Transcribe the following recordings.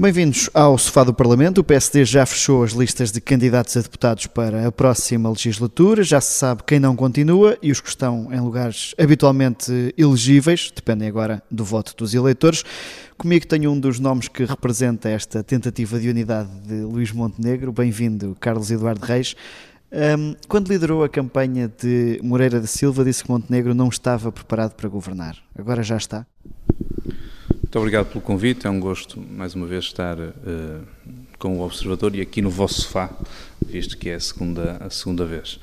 Bem-vindos ao Sofá do Parlamento. O PSD já fechou as listas de candidatos a deputados para a próxima legislatura. Já se sabe quem não continua e os que estão em lugares habitualmente elegíveis, dependem agora do voto dos eleitores. Comigo tenho um dos nomes que representa esta tentativa de unidade de Luís Montenegro. Bem-vindo, Carlos Eduardo Reis. Um, quando liderou a campanha de Moreira da Silva, disse que Montenegro não estava preparado para governar. Agora já está? Muito obrigado pelo convite, é um gosto mais uma vez estar uh, com o Observador e aqui no vosso sofá, visto que é a segunda, a segunda vez.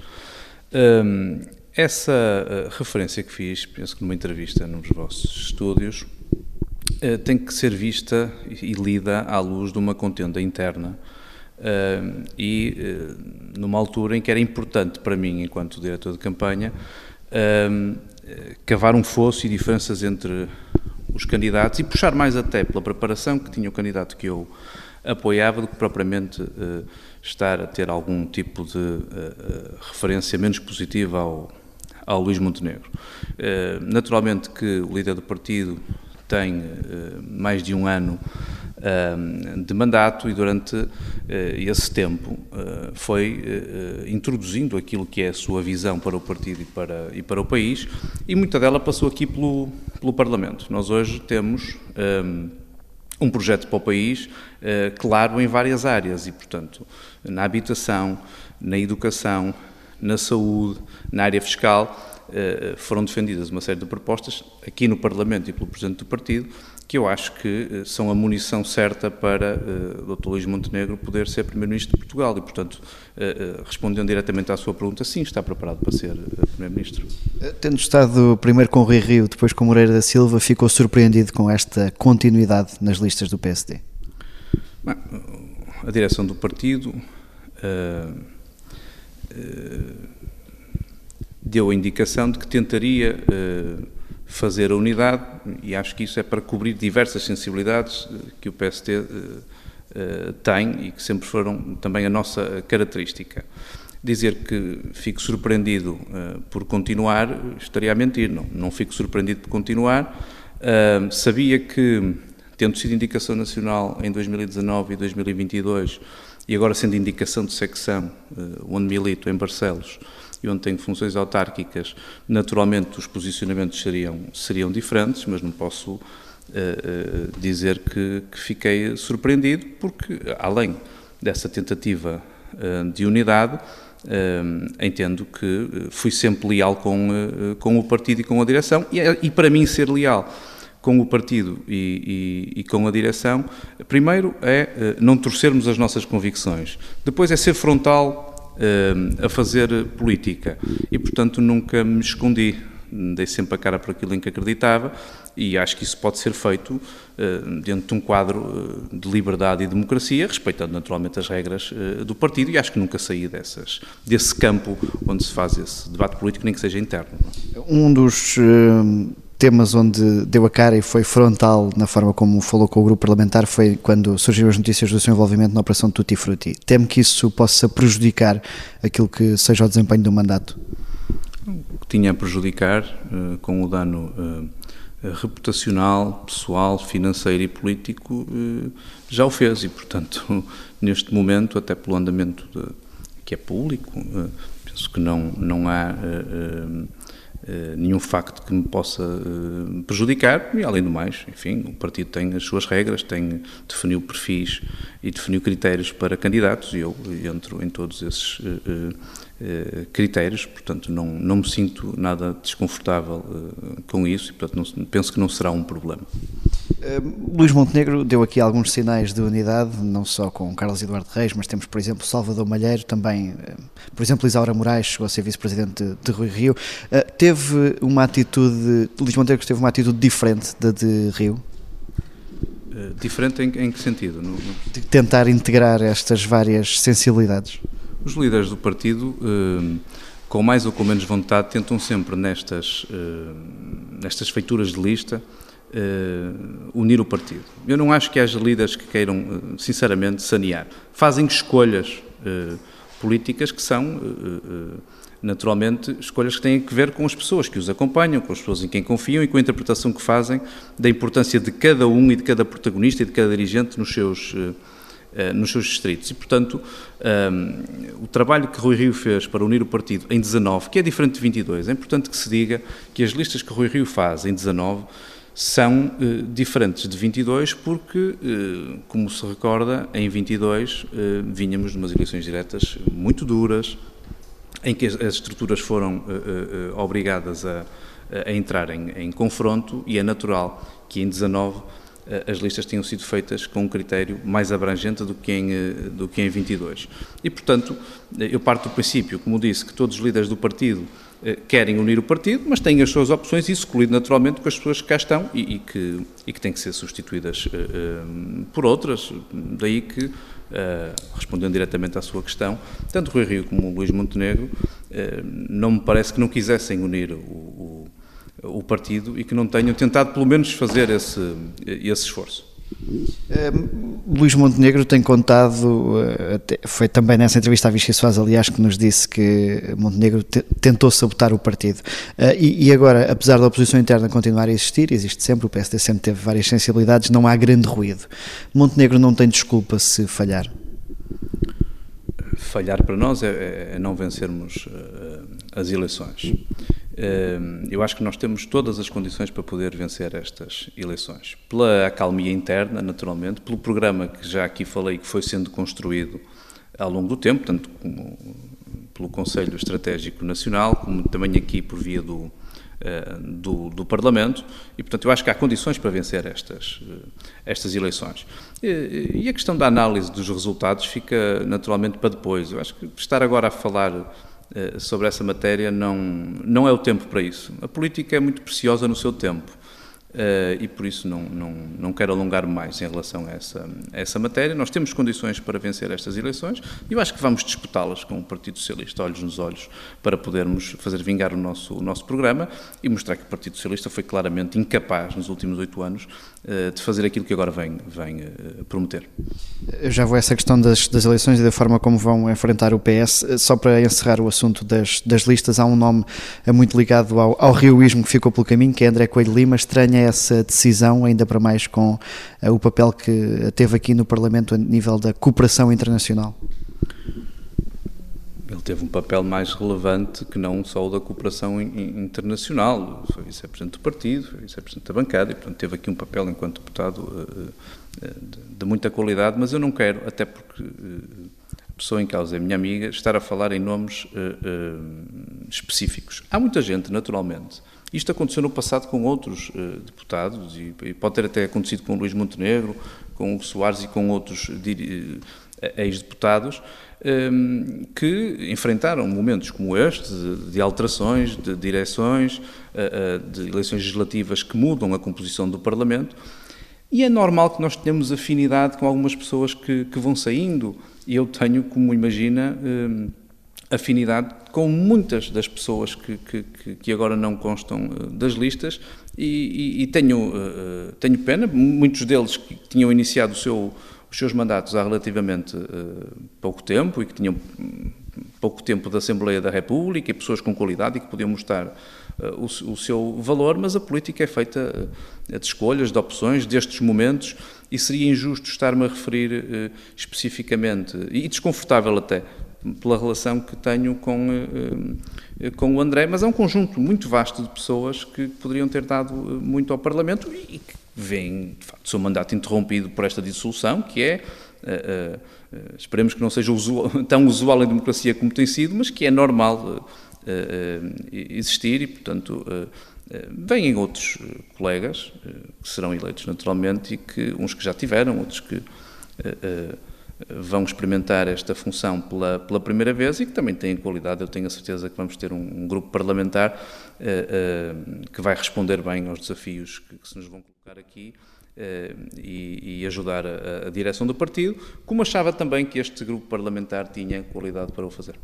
Um, essa uh, referência que fiz, penso que numa entrevista nos vossos estúdios, uh, tem que ser vista e, lida à luz de uma contenda interna e numa altura em que era importante para mim, enquanto diretor de campanha, cavar um fosso e diferenças entre os candidatos e puxar mais até pela preparação que tinha o candidato que eu apoiava do que propriamente uh, estar a ter algum tipo de uh, referência menos positiva ao, ao Luís Montenegro. Naturalmente que o líder do partido tem mais de um ano de mandato e durante eh, esse tempo eh, foi eh, introduzindo aquilo que é a sua visão para o partido e para, e para o país e muita dela passou aqui pelo, pelo Parlamento. Nós hoje temos um projeto para o país claro em várias áreas e, portanto, na habitação, na educação, na saúde, na área fiscal, foram defendidas uma série de propostas aqui no Parlamento e pelo Presidente do Partido que eu acho que eh, são a munição certa para uh, o Dr. Luís Montenegro poder ser Primeiro-Ministro de Portugal e, portanto, uh, uh, respondendo diretamente à sua pergunta, sim, está preparado para ser Primeiro-Ministro. Tendo estado primeiro com o Rui Rio, depois com Moreira da Silva, ficou surpreendido com esta continuidade nas listas do PSD? Bem, a direção do partido deu a indicação de que tentaria fazer a unidade, e acho que isso é para cobrir diversas sensibilidades eh, que o PST uh, tem e que sempre foram também a nossa característica. Dizer que fico surpreendido por continuar estaria a mentir, não, não fico surpreendido por continuar. sabia que, tendo sido indicação nacional em 2019 e 2022, e agora sendo indicação de secção, onde milito, em Barcelos, e onde tenho funções autárquicas, naturalmente os posicionamentos seriam, seriam diferentes, mas não posso uh, dizer que, que, fiquei surpreendido, porque além dessa tentativa uh, de unidade, entendo que fui sempre leal com, com o partido e com a direção, e, e para mim ser leal com o partido e, e, e, com a direção, primeiro é não torcermos as nossas convicções, depois é ser frontal a fazer política e, portanto, nunca me escondi. Dei sempre a cara por aquilo em que acreditava e acho que isso pode ser feito uh, dentro de um quadro uh, de liberdade e democracia, respeitando naturalmente as regras uh, do partido e acho que nunca saí dessas, desse campo onde se faz esse debate político, nem que seja interno. Um dos temas onde deu a cara e foi frontal na forma como falou com o grupo parlamentar foi quando surgiram as notícias do seu envolvimento na operação Tutti Frutti. Temo que isso possa prejudicar aquilo que seja o desempenho do mandato? O que tinha a prejudicar, uh, com o dano uh, reputacional, pessoal, financeiro e político, uh, já o fez e, portanto, neste momento, até pelo andamento de, que é público, penso que não, não há eh, nenhum facto que me possa uh, prejudicar e além do mais, enfim, o partido tem as suas regras, tem definiu perfis e definiu critérios para candidatos e eu entro em todos esses uh, critérios, portanto não, não me sinto nada desconfortável com isso e portanto não, penso que não será um problema. Uh, Luís Montenegro deu aqui alguns sinais de unidade, não só com Carlos Eduardo Reis, mas temos, por exemplo, Salvador Malheiro, também, por exemplo, Isaura Moraes, chegou a ser vice-presidente de, de, Rui Rio. Teve uma atitude, Luís Montenegro teve uma atitude diferente da de Rio? diferente em, em, que sentido? No, no... De tentar integrar estas várias sensibilidades. Os líderes do partido, com mais ou com menos vontade, tentam sempre nestas, nestas feituras de lista uh, unir o partido. Eu não acho que haja líderes que queiram, sinceramente, sanear. Fazem escolhas políticas que são naturalmente, escolhas que têm a ver com as pessoas que os acompanham, com as pessoas em quem confiam e com a interpretação que fazem da importância de cada um e de cada protagonista e de cada dirigente nos seus, nos seus distritos. E, portanto, um, o trabalho que Rui Rio fez para unir o partido em 19, que é diferente de 22, é importante que se diga que as listas que Rui Rio faz em 19 são eh, diferentes de 22 porque, eh, como se recorda, em 22 eh, vínhamos de umas eleições diretas muito duras, em que as, as estruturas foram obrigadas a, a entrar em, em, confronto e é natural que em 19 as listas tenham sido feitas com um critério mais abrangente do que em, do que em 22. E, portanto, eu parto do princípio, como disse, que todos os líderes do partido eh, querem unir o partido, mas têm as suas opções, isso excluído naturalmente com as pessoas que cá estão e, e, que, e que têm que ser substituídas uh, uh, por outras. Daí que, uh, respondendo diretamente à sua questão, tanto Rui Rio como Luís Montenegro não me parece que não quisessem unir o, o, o, partido e que não tenham tentado pelo menos fazer esse, esse esforço. Uh, Luís Montenegro tem contado, uh, foi também nessa entrevista à Vichy Soares, aliás, que nos disse que Montenegro te, tentou sabotar o partido. Uh, e, e, agora, apesar da oposição interna continuar a existir, existe sempre, o PSD sempre teve várias sensibilidades, não há grande ruído. Montenegro não tem desculpa se falhar? Falhar para nós é, é, é não vencermos as eleições. Eu acho que nós temos todas as condições para poder vencer estas eleições. Pela acalmia interna, naturalmente, pelo programa que já aqui falei que foi sendo construído ao longo do tempo, tanto como pelo Conselho Estratégico Nacional, como também aqui por via do, eh, do, do, Parlamento, e portanto eu acho que há condições para vencer estas, eh, estas eleições. E, e a questão da análise dos resultados fica naturalmente para depois. Eu acho que estar agora a falar sobre essa matéria não, não é o tempo para isso. A política é muito preciosa no seu tempo. Uh, e por isso não, não, não quero alongar mais em relação a essa, a essa matéria. Nós temos condições para vencer estas eleições e eu acho que vamos disputá-las com o Partido Socialista, olhos nos olhos, para podermos fazer vingar o nosso, o nosso programa e mostrar que o Partido Socialista foi claramente incapaz, nos últimos oito anos, uh, de fazer aquilo que agora vem, vem uh, prometer. Eu já vou a essa questão das, das eleições e da forma como vão enfrentar o PS. Só para encerrar o assunto das, das listas, há um nome muito ligado ao, ao rioísmo que ficou pelo caminho, que é André Coelho Lima. Estranha essa decisão, ainda para mais com uh, o papel que teve aqui no Parlamento a nível da cooperação internacional? Ele teve um papel mais relevante que não só o da cooperação internacional. Foi vice-presidente do partido, foi vice-presidente da bancada e, portanto, teve aqui um papel enquanto deputado uh, de, de, muita qualidade, mas eu não quero, até porque a pessoa em causa é minha amiga, estar a falar em nomes específicos. Há muita gente, naturalmente, isto aconteceu no passado com outros uh, deputados e, e, pode ter até acontecido com Luís Montenegro, com o Soares e com outros uh, ex-deputados ehm, que enfrentaram momentos como este, de, de alterações, de direções, uh, de eleições legislativas que mudam a composição do Parlamento. E é normal que nós tenhamos afinidade com algumas pessoas que, que vão saindo. E eu tenho, como imagina, ehm, afinidade com muitas das pessoas que, que, que agora não constam eh, das listas e, e, e tenho, uh, tenho pena, muitos deles que tinham iniciado seu, os seus mandatos há relativamente pouco tempo e que tinham hum, pouco tempo da Assembleia da República e pessoas com qualidade e que podiam mostrar o, o, seu valor, mas a política é feita de escolhas, de opções, destes momentos e seria injusto estar-me a referir especificamente, e desconfortável até, pela relação que tenho com, eh, com o André, mas é um conjunto muito vasto de pessoas que poderiam ter dado eh, muito ao Parlamento e que veem, de facto, o seu mandato interrompido por esta dissolução, que é, esperemos que não seja usual, tão usual em democracia como tem sido, mas que é normal existir e, portanto, vêm outros colegas que serão eleitos naturalmente e que uns que já tiveram, outros que vão experimentar esta função pela, pela primeira vez e que também têm qualidade. Eu tenho a certeza que vamos ter um, um grupo parlamentar uh, uh, que vai responder bem aos desafios que, que se nos vão colocar aqui. Uh, e, ajudar a, direção do partido, como achava também que este grupo parlamentar tinha qualidade para o fazer.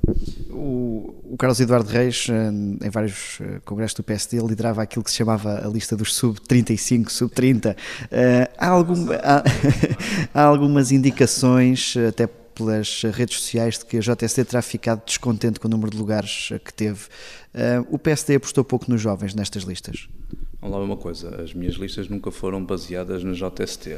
O, o Carlos Eduardo Reis, em vários congressos do PSD, liderava aquilo que se chamava a lista dos sub-35, sub-30. há, algum, há, há algumas indicações, até pelas redes sociais de que a JST terá ficado descontente com o número de lugares que teve. O PSD apostou pouco nos jovens nestas listas? Vamos lá uma coisa, as minhas listas nunca foram baseadas no JST,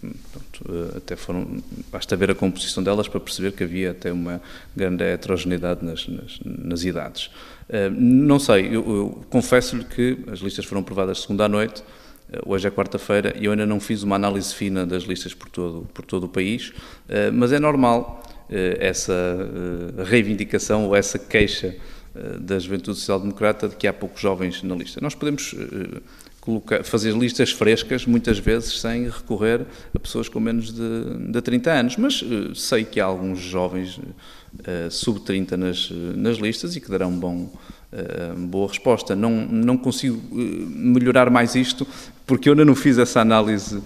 Portanto, até foram, basta ver a composição delas para perceber que havia até uma grande heterogeneidade nas, nas, nas idades. Uh, não sei, eu, eu confesso-lhe que as listas foram aprovadas segunda à noite, uh, hoje é quarta-feira e eu ainda não fiz uma análise fina das listas por todo, por todo o país, mas é normal essa reivindicação ou essa queixa eh, da Juventude Social Democrata de que há poucos jovens na lista. Nós podemos eh, colocar, fazer listas frescas, muitas vezes sem recorrer a pessoas com menos de, de 30 anos, mas uh, sei que há alguns jovens uh, sub-30 nas, nas listas e que darão bom, uh, boa resposta. Não, não consigo melhorar mais isto porque eu ainda não fiz essa análise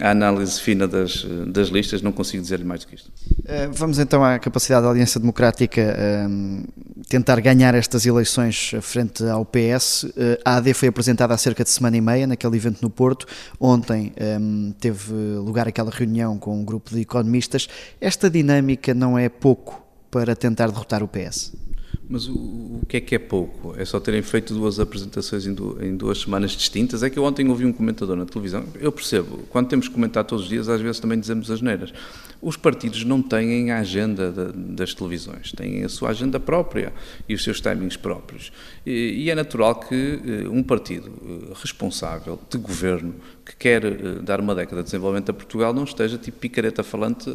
a análise fina das, das listas, não consigo dizer-lhe mais do que isto. Eh, vamos então à capacidade da Aliança Democrática um, ehm, tentar ganhar estas eleições frente ao PS. Eh, a AD foi apresentada há cerca de semana e meia, naquele evento no Porto. Ontem um, ehm, teve lugar aquela reunião com um grupo de economistas. Esta dinâmica não é pouco para tentar derrotar o PS? Mas o, o, que é que é pouco? É só terem feito duas apresentações em, du, em, duas semanas distintas? É que eu ontem ouvi um comentador na televisão, eu percebo, quando temos que comentar todos os dias, às vezes também dizemos as neiras. Os partidos não têm a agenda das televisões, têm a sua agenda própria e os seus timings próprios. E, e é natural que uh, um partido uh, responsável de governo que quer uh, dar uma década de desenvolvimento a Portugal não esteja tipo picareta falante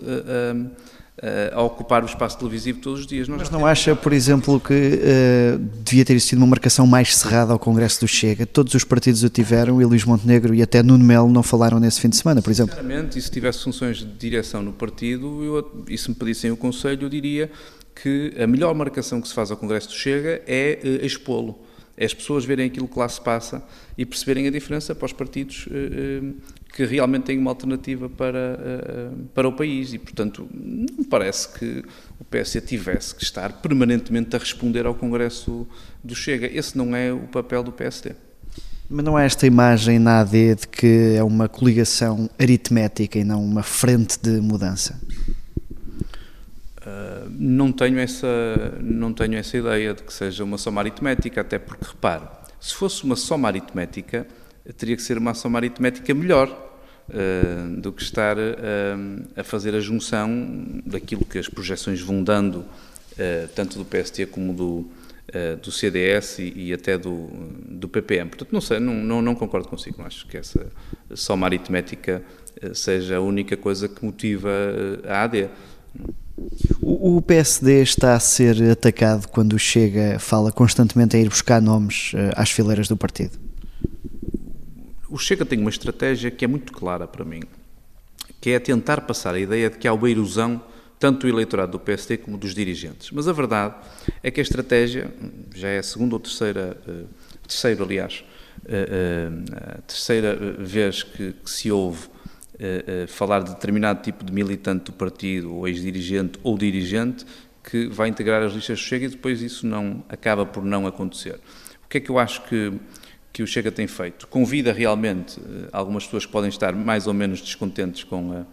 a ocupar o espaço televisivo todos os dias. Nós Mas não acha, por exemplo, que uh, devia ter existido uma marcação mais cerrada ao Congresso do Chega? Todos os partidos o tiveram e Luís Montenegro e até Nuno Melo não falaram nesse fim de semana, por exemplo. Sinceramente, e se tivesse funções de direção no partido, eu, e se me pedissem o conselho, eu diria que a melhor marcação que se faz ao Congresso do Chega é uh, expô-lo é as pessoas verem aquilo que lá se passa e perceberem a diferença para os partidos eh, eh, que realmente têm uma alternativa para, eh, para o país. E, portanto, não me parece que o PS tivesse que estar permanentemente a responder ao Congresso do Chega. Esse não é o papel do PSD. Mas não há esta imagem na AD de que é uma coligação aritmética e não uma frente de mudança? Uh, não tenho essa não tenho essa ideia de que seja uma soma aritmética, até porque repare, se fosse uma soma aritmética, teria que ser uma soma aritmética melhor uh, do que estar uh, a fazer a junção daquilo que as projeções vão dando, tanto do PST como do, do CDS e, e, até do, do PPM. Portanto, não sei, não, não, não concordo consigo, não acho que essa soma aritmética seja a única coisa que motiva a AD. O, PSD está a ser atacado quando chega, fala constantemente a ir buscar nomes uh, às fileiras do partido. O Chega tem uma estratégia que é muito clara para mim, que é tentar passar a ideia de que há uma erosão tanto do eleitorado do PSD como dos dirigentes. Mas a verdade é que a estratégia, já é a segunda ou terceira, uh, terceiro aliás, a terceira vez que, que se ouve uh, falar de determinado tipo de militante do partido, ou ex-dirigente ou dirigente, que vai integrar as listas do Chega e depois isso não acaba por não acontecer. O que é que eu acho que, que o Chega tem feito? Convida realmente uh, algumas pessoas que podem estar mais ou menos descontentes com a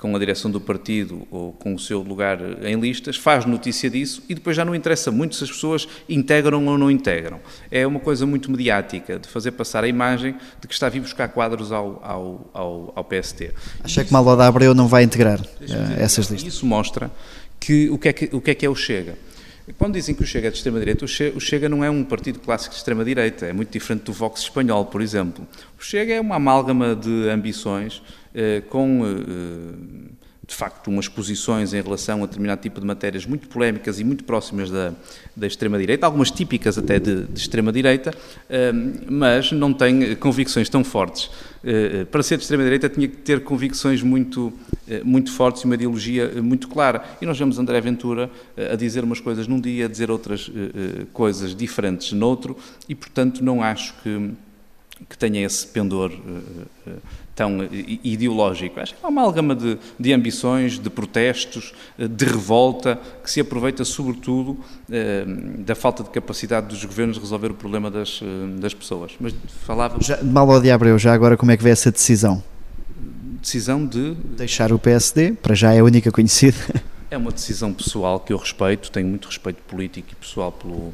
com a direção do partido ou com o seu lugar em listas, faz notícia disso e depois já não interessa muito se as pessoas integram ou não integram. É uma coisa muito mediática, de fazer passar a imagem de que está a vir buscar quadros ao, ao, ao, ao PST. Acha que Maloda Abreu não vai integrar uh, essas listas? Isso mostra que o que, é que, o que é que é o Chega. Quando dizem que o Chega é de extrema-direita, o Chega não é um partido clássico de extrema-direita, é muito diferente do Vox espanhol, por exemplo. O Chega é uma amálgama de ambições eh, com, eh, de facto, umas posições em relação a determinado tipo de matérias muito polémicas e muito próximas da, da extrema-direita, algumas típicas até de, de extrema-direita, eh, mas não tem convicções tão fortes. Para ser de extrema-direita tinha que ter convicções muito, muito fortes e uma ideologia muito clara. E nós vemos André Ventura a dizer umas coisas num dia, a dizer outras coisas diferentes noutro, e, portanto, não acho que, que tenha esse pendor tão ideológico. Acho que é uma amálgama de, de ambições, de protestos, eh, de revolta, que se aproveita sobretudo eh, da falta de capacidade dos governos de resolver o problema das, eh, das pessoas. Mas falava... Já, mal ao Abreu, já agora como é que vê essa decisão? Decisão de... Deixar o PSD, para já é a única conhecida. É uma decisão pessoal que eu respeito, tenho muito respeito político e pessoal pelo,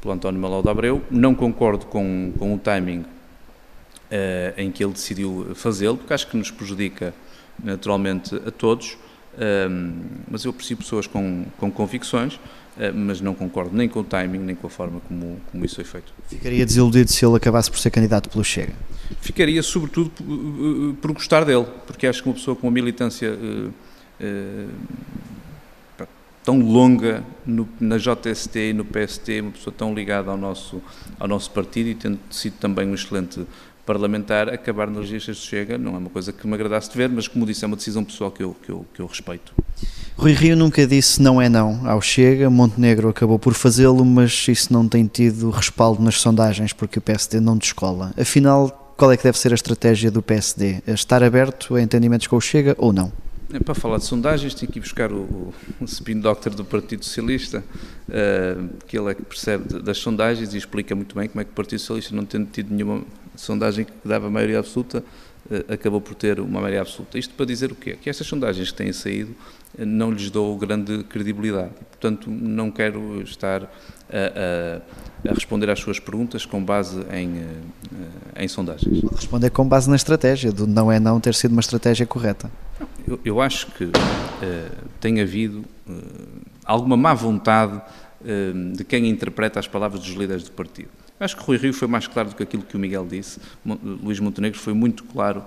pelo António Malau de Abreu. Não concordo com, com o timing em que ele decidiu fazê-lo, porque acho que nos prejudica naturalmente a todos, uh, mas eu aprecio pessoas com, com convicções, uh, mas não concordo nem com o timing, nem com a forma como, como isso foi feito. Ficaria desiludido se ele acabasse por ser candidato pelo Chega? Ficaria sobretudo por, por gostar dele, porque acho que uma pessoa com uma militância tão longa no, na JST e no PST, uma pessoa tão ligada ao nosso, ao nosso partido e tendo sido também um excelente parlamentar, acabar nas listas de Chega não é uma coisa que me agradasse de ver, mas como disse, é uma decisão pessoal que eu, que eu, que eu respeito. Rui Rio nunca disse não é não ao Chega, Montenegro acabou por fazê-lo, mas isso não tem tido respaldo nas sondagens porque o PSD não descola. Afinal, qual é que deve ser a estratégia do PSD? Estar aberto a entendimentos com o Chega ou não? É, para falar de sondagens, tenho que ir buscar o, o spin doctor do Partido Socialista, uh, que ele é que percebe das sondagens e explica muito bem como é que o Partido Socialista, não tendo tido nenhuma sondagem que dava maioria absoluta, uh, acabou por ter uma maioria absoluta. Isto para dizer o quê? Que estas sondagens que têm saído uh, não lhes dou grande credibilidade. Portanto, não quero estar a, a, a responder às suas perguntas com base em, em sondagens. Responder com base na estratégia, do não é não ter sido uma estratégia correta. Eu, acho que uh, tem havido uh, alguma má vontade uh, de quem interpreta as palavras dos líderes do partido. Eu acho que Rui Rio foi mais claro do que aquilo que o Miguel disse. Luís Montenegro foi muito claro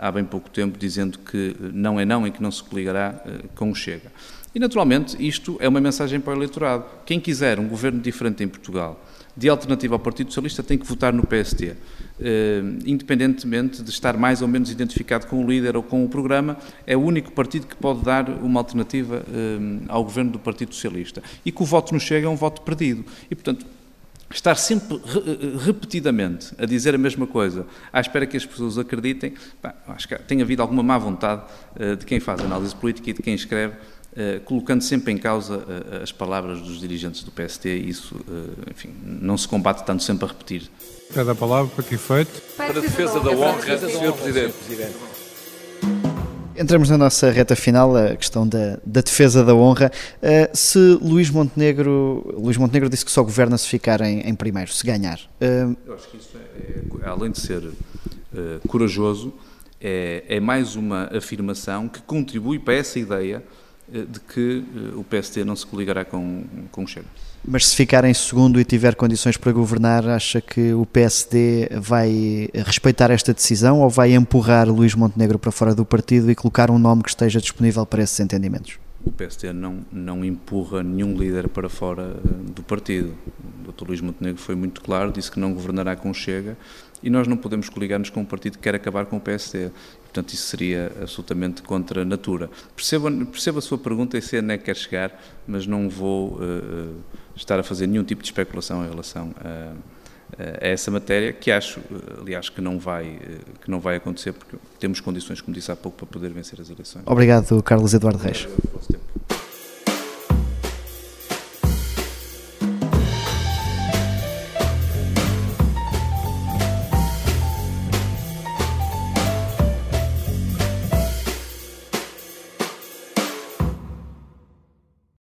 há bem pouco tempo, dizendo que não é não e que não se coligará com o Chega. E, naturalmente, isto é uma mensagem para o eleitorado. Quem quiser um governo diferente em Portugal, de alternativa ao Partido Socialista, tem que votar no PST. Eh, independentemente de estar mais ou menos identificado com o líder ou com o programa, é o único partido que pode dar uma alternativa eh, ao governo do Partido Socialista. E que o voto nos chega é um voto perdido. E, portanto, estar sempre eh, repetidamente a dizer a mesma coisa, à espera que as pessoas acreditem, acho que tem havido alguma má vontade de quem faz análise política e de quem escreve colocando sempre em causa uh, as palavras dos dirigentes do PST e isso, uh, enfim, não se combate tanto sempre a repetir. Cada palavra para que efeito? Para a defesa da honra, Sr. Presidente. Entramos na nossa reta final, a questão da, da defesa da honra. se Luís Montenegro, Luís Montenegro disse que só governa se ficar em, em primeiro, se ganhar. Eu acho que isso é, é além de ser corajoso, é, é mais uma afirmação que contribui para essa ideia eh, de que eh, o PST não se coligará com, com o Chega. Mas se ficar em segundo e tiver condições para governar, acha que o PSD vai respeitar esta decisão ou vai empurrar Luís Montenegro para fora do partido e colocar um nome que esteja disponível para esses entendimentos? O PSD não, não empurra nenhum líder para fora eh, do partido. O Dr. Luís Montenegro foi muito claro, disse que não governará com o Chega e nós não podemos coligar-nos com um partido que quer acabar com o PSD. Portanto, isso seria absolutamente contra a natura. Percebo, percebo a sua pergunta e sei onde é que quer chegar, mas não vou uh, estar a fazer nenhum tipo de especulação em relação a, a essa matéria, que acho, aliás, que não, vai, que não vai acontecer, porque temos condições, como disse há pouco, para poder vencer as eleições. Obrigado, Carlos Eduardo Reis.